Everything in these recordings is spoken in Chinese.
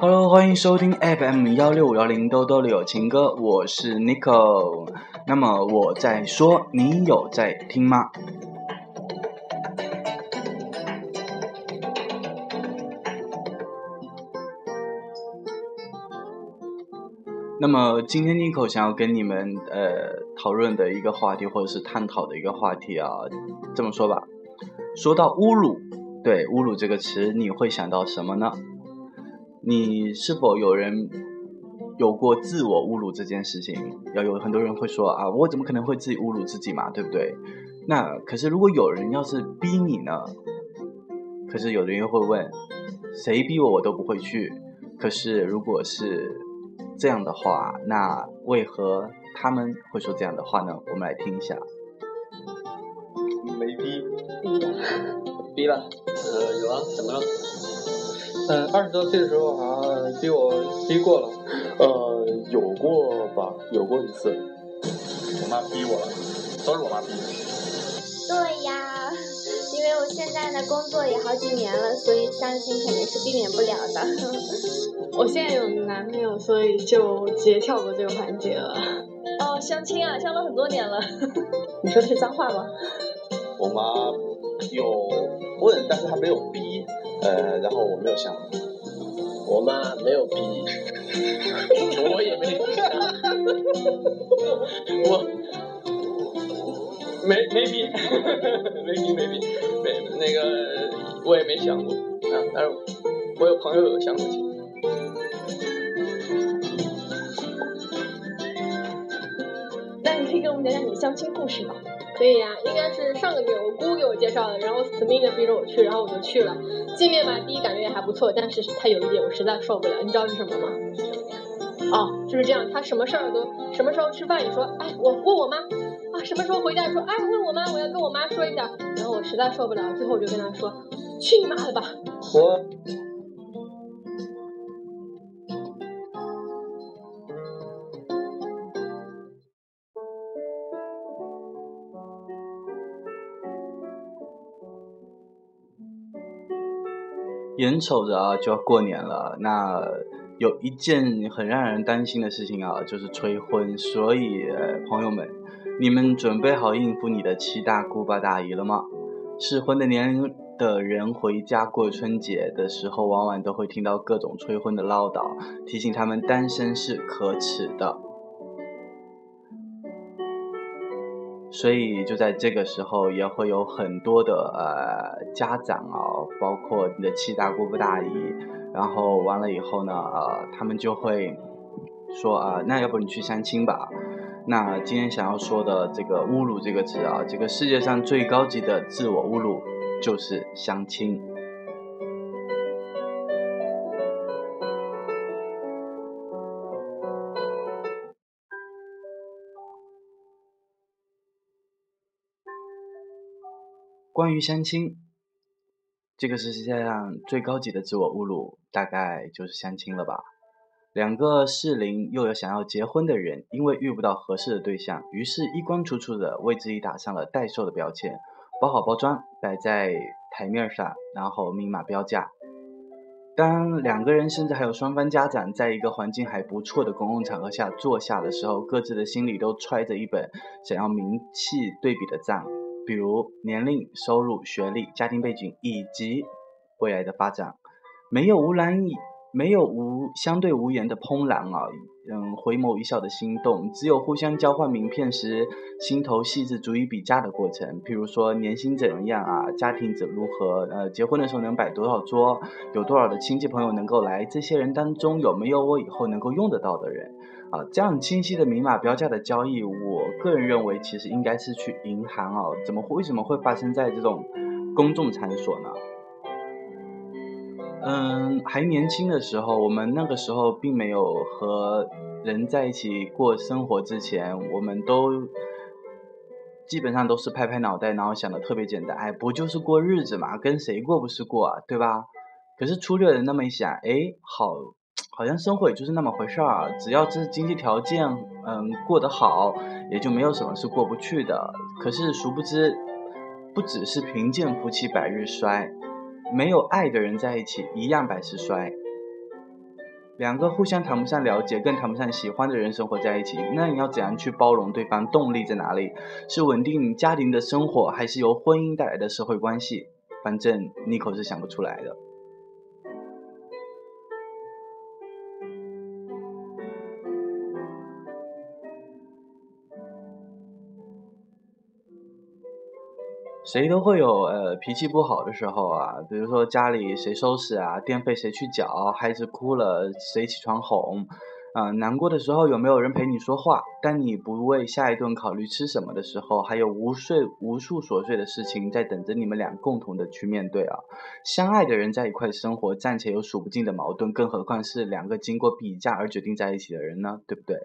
Hello，欢迎收听 FM 幺六五幺零兜兜里有情歌，我是 Nico。那么我在说，你有在听吗？那么今天 Nico 想要跟你们呃讨论的一个话题，或者是探讨的一个话题啊，这么说吧，说到侮辱，对侮辱这个词，你会想到什么呢？你是否有人有过自我侮辱这件事情？要有很多人会说啊，我怎么可能会自己侮辱自己嘛，对不对？那可是如果有人要是逼你呢？可是有的人又会问，谁逼我我都不会去。可是如果是这样的话，那为何他们会说这样的话呢？我们来听一下。没逼，逼的，逼了。呃，有啊，怎么了？嗯，二十多岁的时候好像逼我逼过了，呃，有过吧，有过一次。我妈逼我了，都是我妈逼的。对呀，因为我现在的工作也好几年了，所以相亲肯定是避免不了的。我现在有男朋友，所以就直接跳过这个环节了。哦，相亲啊，相了很多年了。你说的是脏话吗？我妈有问，但是她没有逼。呃，然后我没有想，我妈没有逼，我也没逼，我没没逼，没逼没，没那个我也没想过啊，但是我有朋友有相过亲。那你可以给我们讲讲你的相亲故事吗？可以呀，应该是上个月我姑给我介绍的，然后死命的逼着我去，然后我就去了。见面吧，第一感觉也还不错，但是他有一点我实在受不了，你知道是什么吗？哦，就是这样，他什么事儿都什么时候吃饭也说，哎，我问我妈什么时候回家说，哎，问我妈，我要跟我妈说一下。然后我实在受不了，最后我就跟他说，去你妈的吧！我。眼瞅着啊就要过年了，那有一件很让人担心的事情啊，就是催婚。所以朋友们，你们准备好应付你的七大姑八大姨了吗？适婚的年龄的人回家过春节的时候，往往都会听到各种催婚的唠叨，提醒他们单身是可耻的。所以就在这个时候，也会有很多的呃家长啊，包括你的七大姑八大姨，然后完了以后呢，呃，他们就会说啊，那要不你去相亲吧？那今天想要说的这个侮辱这个词啊，这个世界上最高级的自我侮辱就是相亲。关于相亲，这个是世界上最高级的自我侮辱，大概就是相亲了吧。两个适龄又有想要结婚的人，因为遇不到合适的对象，于是衣冠楚楚的为自己打上了待售的标签，包好包装摆在台面上，然后明码标价。当两个人甚至还有双方家长在一个环境还不错的公共场合下坐下的时候，各自的心里都揣着一本想要名气对比的账。比如年龄、收入、学历、家庭背景以及未来的发展，没有无难以，没有无相对无言的怦然啊，嗯，回眸一笑的心动，只有互相交换名片时心头细致足以比价的过程。譬如说年薪怎样啊，家庭怎如何，呃，结婚的时候能摆多少桌，有多少的亲戚朋友能够来，这些人当中有没有我以后能够用得到的人？啊，这样清晰的明码标价的交易，我个人认为其实应该是去银行啊，怎么会为什么会发生在这种公众场所呢？嗯，还年轻的时候，我们那个时候并没有和人在一起过生活之前，我们都基本上都是拍拍脑袋，然后想的特别简单，哎，不就是过日子嘛，跟谁过不是过啊，对吧？可是粗略的那么一想，哎，好。好像生活也就是那么回事儿，只要是经济条件，嗯，过得好，也就没有什么是过不去的。可是殊不知，不只是贫贱夫妻百日衰，没有爱的人在一起一样百事衰。两个互相谈不上了解，更谈不上喜欢的人生活在一起，那你要怎样去包容对方？动力在哪里？是稳定家庭的生活，还是由婚姻带来的社会关系？反正妮可是想不出来的。谁都会有呃脾气不好的时候啊，比如说家里谁收拾啊，电费谁去缴，孩子哭了谁起床哄，啊，难过的时候有没有人陪你说话？当你不为下一顿考虑吃什么的时候，还有无数无数琐碎的事情在等着你们俩共同的去面对啊。相爱的人在一块生活，暂且有数不尽的矛盾，更何况是两个经过比价而决定在一起的人呢？对不对？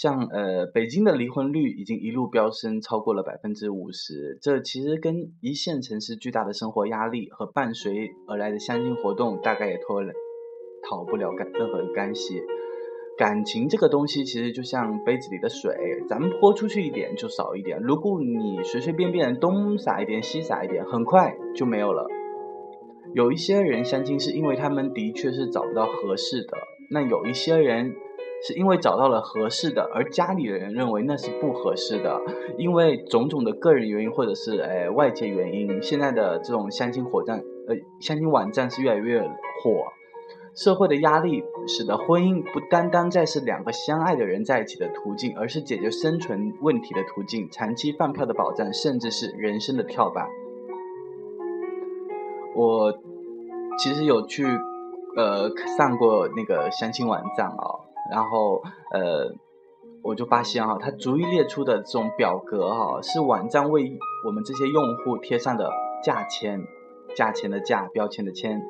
像呃，北京的离婚率已经一路飙升，超过了百分之五十。这其实跟一线城市巨大的生活压力和伴随而来的相亲活动，大概也脱了逃不了干任何的干系。感情这个东西，其实就像杯子里的水，咱们泼出去一点就少一点。如果你随随便便东撒一点西撒一点，很快就没有了。有一些人相亲是因为他们的确是找不到合适的，那有一些人。是因为找到了合适的，而家里人认为那是不合适的，因为种种的个人原因或者是诶外界原因，现在的这种相亲火站，呃相亲网站是越来越火，社会的压力使得婚姻不单单再是两个相爱的人在一起的途径，而是解决生存问题的途径，长期饭票的保障，甚至是人生的跳板。我其实有去呃上过那个相亲网站啊。然后，呃，我就发现哈，它逐一列出的这种表格哈，是网站为我们这些用户贴上的价签，价钱的价，标签的签，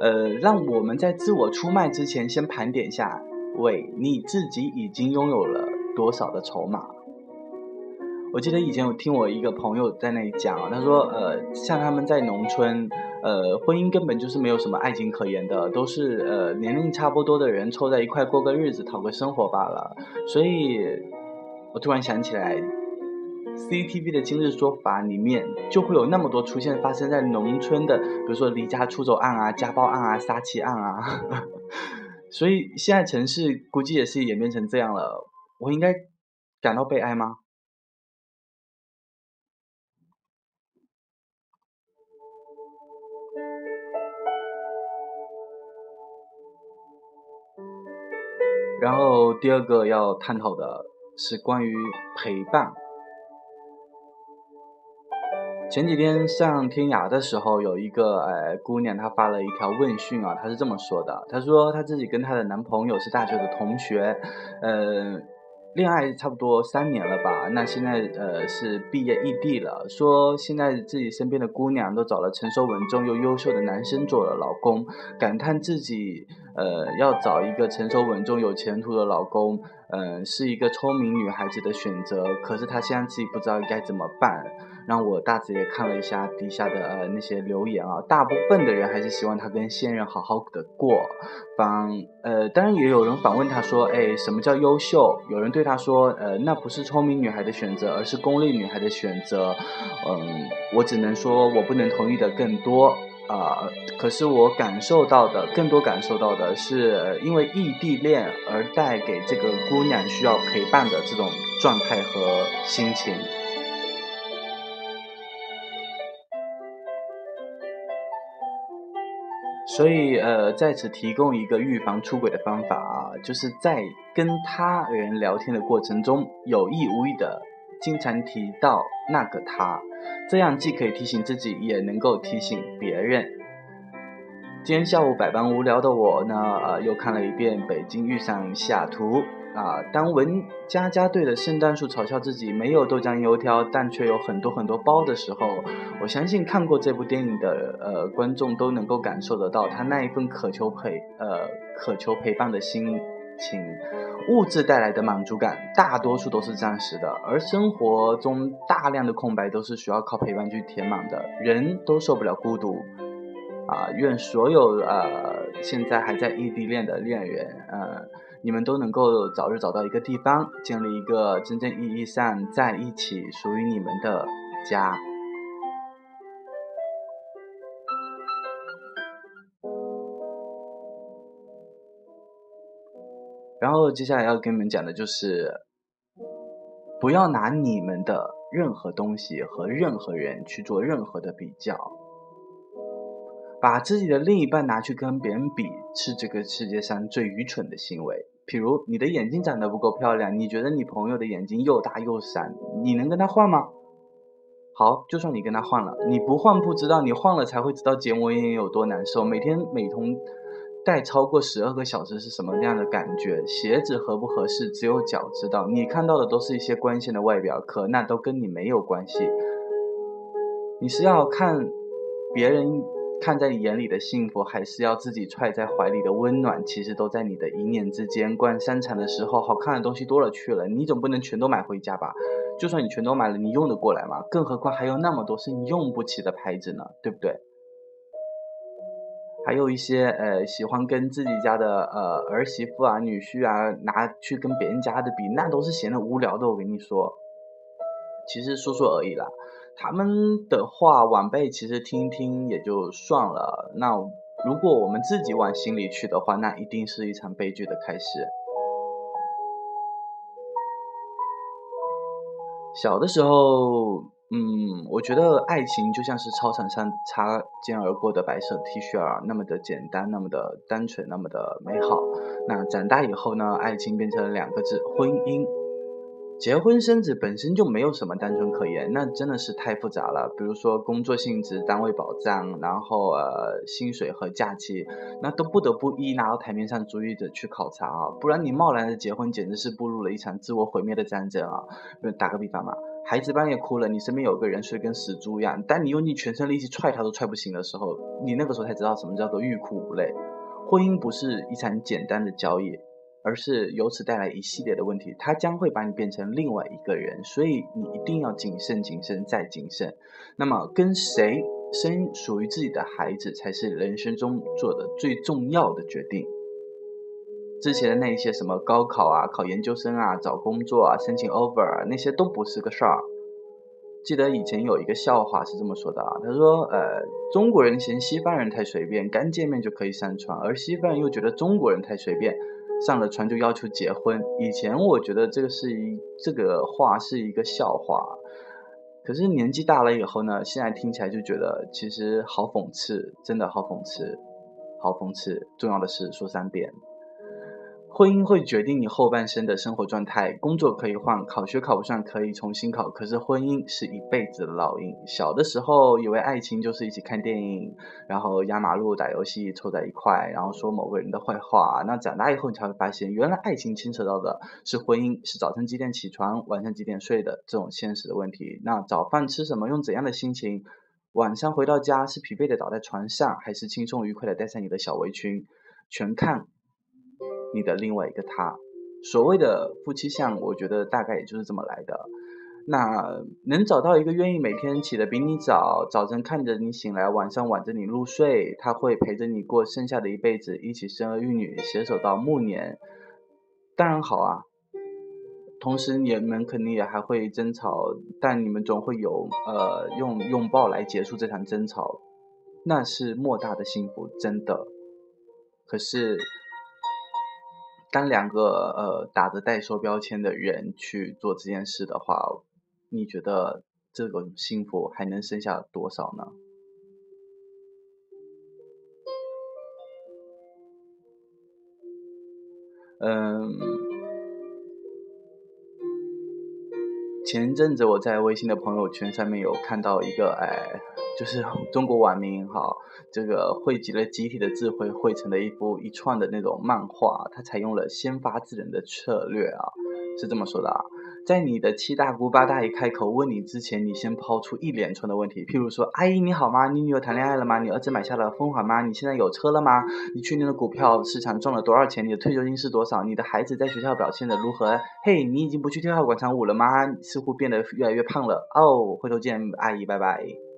呃，让我们在自我出卖之前，先盘点一下，喂，你自己已经拥有了多少的筹码？我记得以前我听我一个朋友在那里讲，他说，呃，像他们在农村。呃，婚姻根本就是没有什么爱情可言的，都是呃年龄差不多的人凑在一块过个日子，讨个生活罢了。所以，我突然想起来，CCTV 的今日说法里面就会有那么多出现发生在农村的，比如说离家出走案啊、家暴案啊、杀妻案啊。所以现在城市估计也是演变成这样了，我应该感到悲哀吗？然后第二个要探讨的是关于陪伴。前几天上天涯的时候，有一个呃姑娘，她发了一条问讯啊，她是这么说的：她说她自己跟她的男朋友是大学的同学，呃。恋爱差不多三年了吧，那现在呃是毕业异地了。说现在自己身边的姑娘都找了成熟稳重又优秀的男生做了老公，感叹自己呃要找一个成熟稳重有前途的老公，嗯是一个聪明女孩子的选择。可是她现在自己不知道该怎么办。让我大致也看了一下底下的呃那些留言啊，大部分的人还是希望她跟现任好好的过。反呃，当然也有人反问她说，哎，什么叫优秀？有人对她说，呃，那不是聪明女孩的选择，而是功利女孩的选择。嗯，我只能说我不能同意的更多啊。可是我感受到的更多感受到的是，因为异地恋而带给这个姑娘需要陪伴的这种状态和心情。所以，呃，在此提供一个预防出轨的方法啊，就是在跟他人聊天的过程中，有意无意的经常提到那个他，这样既可以提醒自己，也能够提醒别人。今天下午百般无聊的我呢，呃，又看了一遍《北京遇上西雅图》。啊，当文佳佳对着圣诞树嘲笑自己没有豆浆油条，但却有很多很多包的时候，我相信看过这部电影的呃观众都能够感受得到他那一份渴求陪呃渴求陪伴的心情。物质带来的满足感大多数都是暂时的，而生活中大量的空白都是需要靠陪伴去填满的。人都受不了孤独。啊，愿所有呃现在还在异地恋的恋人，呃。你们都能够早日找到一个地方，建立一个真正意义上在一起、属于你们的家。然后接下来要跟你们讲的就是，不要拿你们的任何东西和任何人去做任何的比较。把自己的另一半拿去跟别人比，是这个世界上最愚蠢的行为。譬如你的眼睛长得不够漂亮，你觉得你朋友的眼睛又大又闪，你能跟他换吗？好，就算你跟他换了，你不换不知道，你换了才会知道结膜炎有多难受。每天美瞳戴超过十二个小时是什么样的感觉？鞋子合不合适，只有脚知道。你看到的都是一些光鲜的外表，可那都跟你没有关系。你是要看别人。看在你眼里的幸福，还是要自己揣在怀里的温暖，其实都在你的一念之间。逛商场的时候，好看的东西多了去了，你总不能全都买回家吧？就算你全都买了，你用得过来吗？更何况还有那么多是你用不起的牌子呢，对不对？还有一些呃，喜欢跟自己家的呃儿媳妇啊、女婿啊拿去跟别人家的比，那都是闲的无聊的。我跟你说，其实说说而已啦。他们的话，晚辈其实听听也就算了。那如果我们自己往心里去的话，那一定是一场悲剧的开始。小的时候，嗯，我觉得爱情就像是操场上擦肩而过的白色 T 恤儿，那么的简单，那么的单纯，那么的美好。那长大以后呢，爱情变成了两个字：婚姻。结婚生子本身就没有什么单纯可言，那真的是太复杂了。比如说工作性质、单位保障，然后呃薪水和假期，那都不得不一一拿到台面上逐一的去考察啊，不然你贸然的结婚，简直是步入了一场自我毁灭的战争啊。打个比方嘛，孩子半夜哭了，你身边有个人睡跟死猪一样，但你用尽全身力气踹他都踹不醒的时候，你那个时候才知道什么叫做欲哭无泪。婚姻不是一场简单的交易。而是由此带来一系列的问题，它将会把你变成另外一个人，所以你一定要谨慎、谨慎再谨慎。那么，跟谁生属于自己的孩子，才是人生中做的最重要的决定。之前的那些什么高考啊、考研究生啊、找工作啊、申请 offer，那些都不是个事儿。记得以前有一个笑话是这么说的啊，他说，呃，中国人嫌西方人太随便，刚见面就可以上床，而西方人又觉得中国人太随便。上了船就要求结婚。以前我觉得这个是一这个话是一个笑话，可是年纪大了以后呢，现在听起来就觉得其实好讽刺，真的好讽刺，好讽刺。重要的是说三遍。婚姻会决定你后半生的生活状态，工作可以换，考学考不上可以重新考，可是婚姻是一辈子的烙印。小的时候以为爱情就是一起看电影，然后压马路、打游戏，凑在一块，然后说某个人的坏话。那长大以后你才会发现，原来爱情牵扯到的是婚姻，是早晨几点起床，晚上几点睡的这种现实的问题。那早饭吃什么，用怎样的心情，晚上回到家是疲惫的倒在床上，还是轻松愉快的带上你的小围裙，全看。你的另外一个他，所谓的夫妻相，我觉得大概也就是这么来的。那能找到一个愿意每天起得比你早，早晨看着你醒来，晚上挽着你入睡，他会陪着你过剩下的一辈子，一起生儿育女，携手到暮年，当然好啊。同时你们肯定也还会争吵，但你们总会有呃用拥抱来结束这场争吵，那是莫大的幸福，真的。可是。当两个呃打着代收标签的人去做这件事的话，你觉得这种幸福还能剩下多少呢？嗯，前阵子我在微信的朋友圈上面有看到一个哎。就是中国网民哈，这个汇集了集体的智慧汇成的一幅一串的那种漫画，它采用了先发制人的策略啊，是这么说的啊。在你的七大姑八大姨开口问你之前，你先抛出一连串的问题，譬如说，阿姨你好吗？你女儿谈恋爱了吗？你儿子买下了风华吗？你现在有车了吗？你去年的股票市场赚了多少钱？你的退休金是多少？你的孩子在学校表现的如何？嘿，你已经不去跳广场舞了吗？似乎变得越来越胖了。哦，回头见，阿姨，拜拜。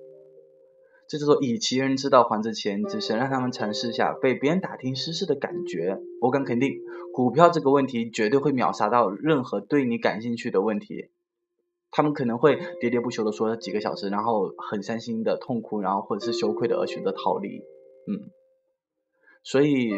这叫做以其人之道还治其人之身，让他们尝试一下被别人打听私事的感觉。我敢肯定，股票这个问题绝对会秒杀到任何对你感兴趣的问题。他们可能会喋喋不休的说几个小时，然后很伤心的痛哭，然后或者是羞愧的而选择逃离。嗯，所以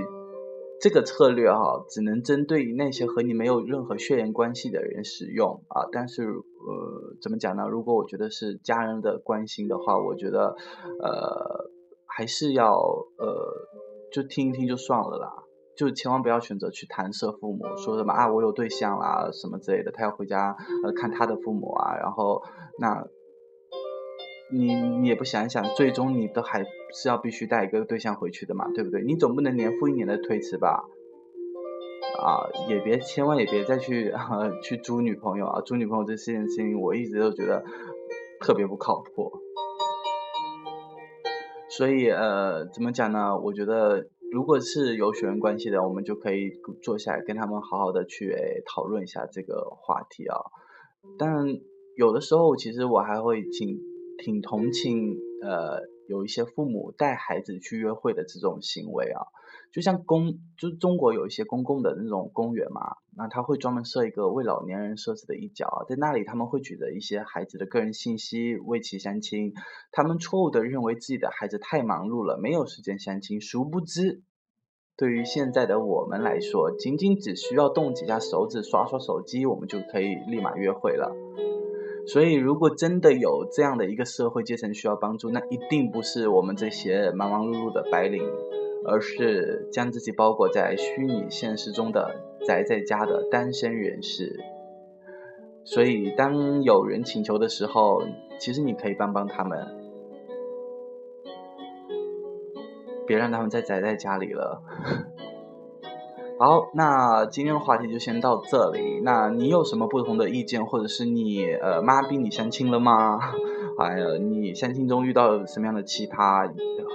这个策略哈，只能针对于那些和你没有任何血缘关系的人使用啊。但是呃，怎么讲呢？如果我觉得是家人的关心的话，我觉得呃还是要呃就听一听就算了啦。就千万不要选择去弹射父母，说什么啊我有对象啦什么之类的，他要回家呃看他的父母啊，然后那，你你也不想想，最终你都还是要必须带一个对象回去的嘛，对不对？你总不能年复一年的推迟吧？啊，也别千万也别再去啊去租女朋友啊，租女朋友这件事情我一直都觉得特别不靠谱。所以呃，怎么讲呢？我觉得。如果是有血缘关系的，我们就可以坐下来跟他们好好的去讨论一下这个话题啊。但有的时候，其实我还会挺挺同情呃有一些父母带孩子去约会的这种行为啊。就像公，就中国有一些公共的那种公园嘛，那他会专门设一个为老年人设置的一角，在那里他们会举着一些孩子的个人信息为其相亲，他们错误的认为自己的孩子太忙碌了，没有时间相亲，殊不知，对于现在的我们来说，仅仅只需要动几下手指，刷刷手机，我们就可以立马约会了。所以，如果真的有这样的一个社会阶层需要帮助，那一定不是我们这些忙忙碌碌的白领。而是将自己包裹在虚拟现实中的宅在家的单身人士，所以当有人请求的时候，其实你可以帮帮他们，别让他们再宅在家里了。好，那今天的话题就先到这里。那你有什么不同的意见，或者是你呃妈逼你相亲了吗？还有你相亲中遇到什么样的奇葩？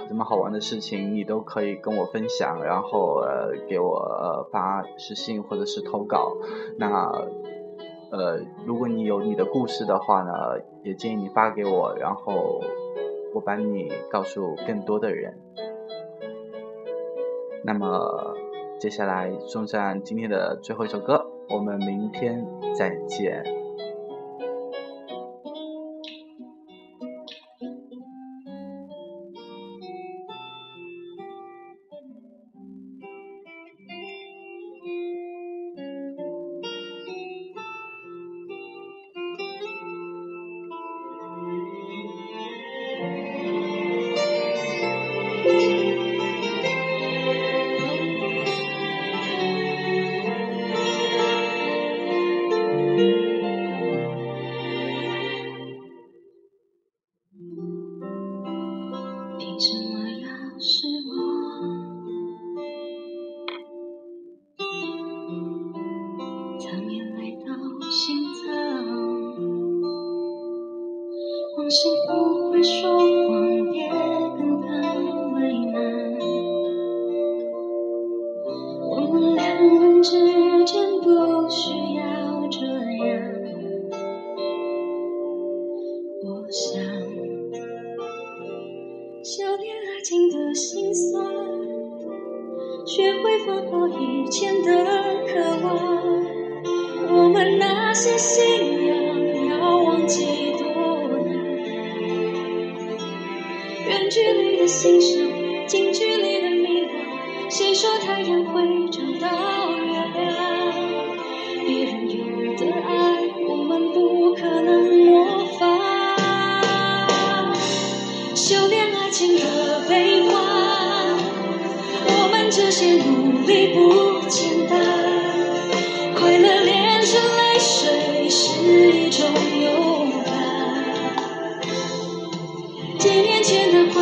什么好玩的事情，你都可以跟我分享，然后呃给我呃发私信或者是投稿。那呃如果你有你的故事的话呢，也建议你发给我，然后我帮你告诉更多的人。那么接下来送上今天的最后一首歌，我们明天再见。想，修炼爱情的心酸，学会放过以前的渴望。我们那些信仰要忘记多难，远距离的欣赏，近距离的迷惘。谁说太阳会长大？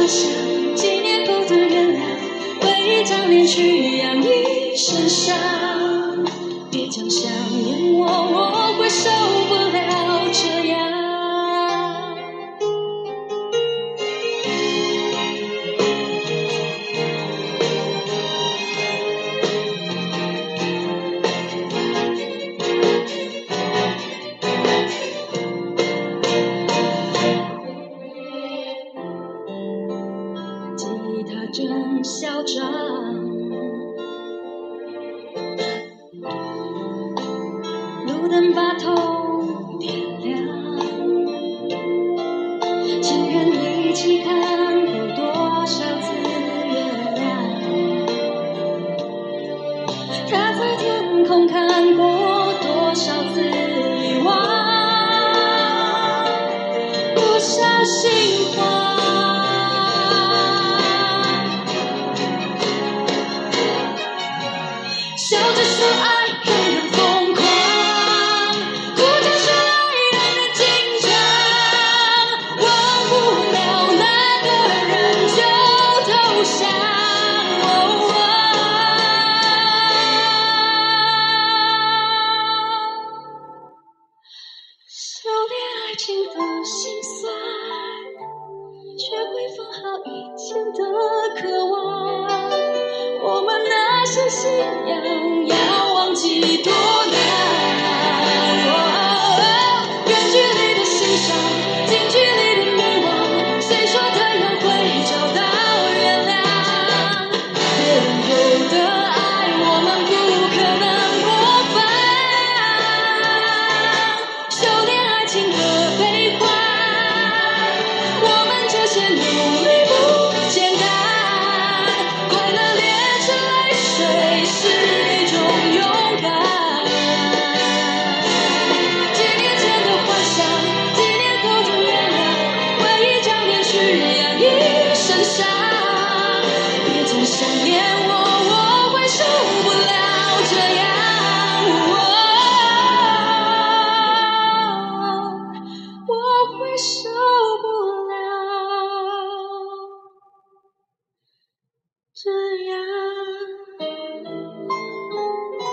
ocean. 路灯把头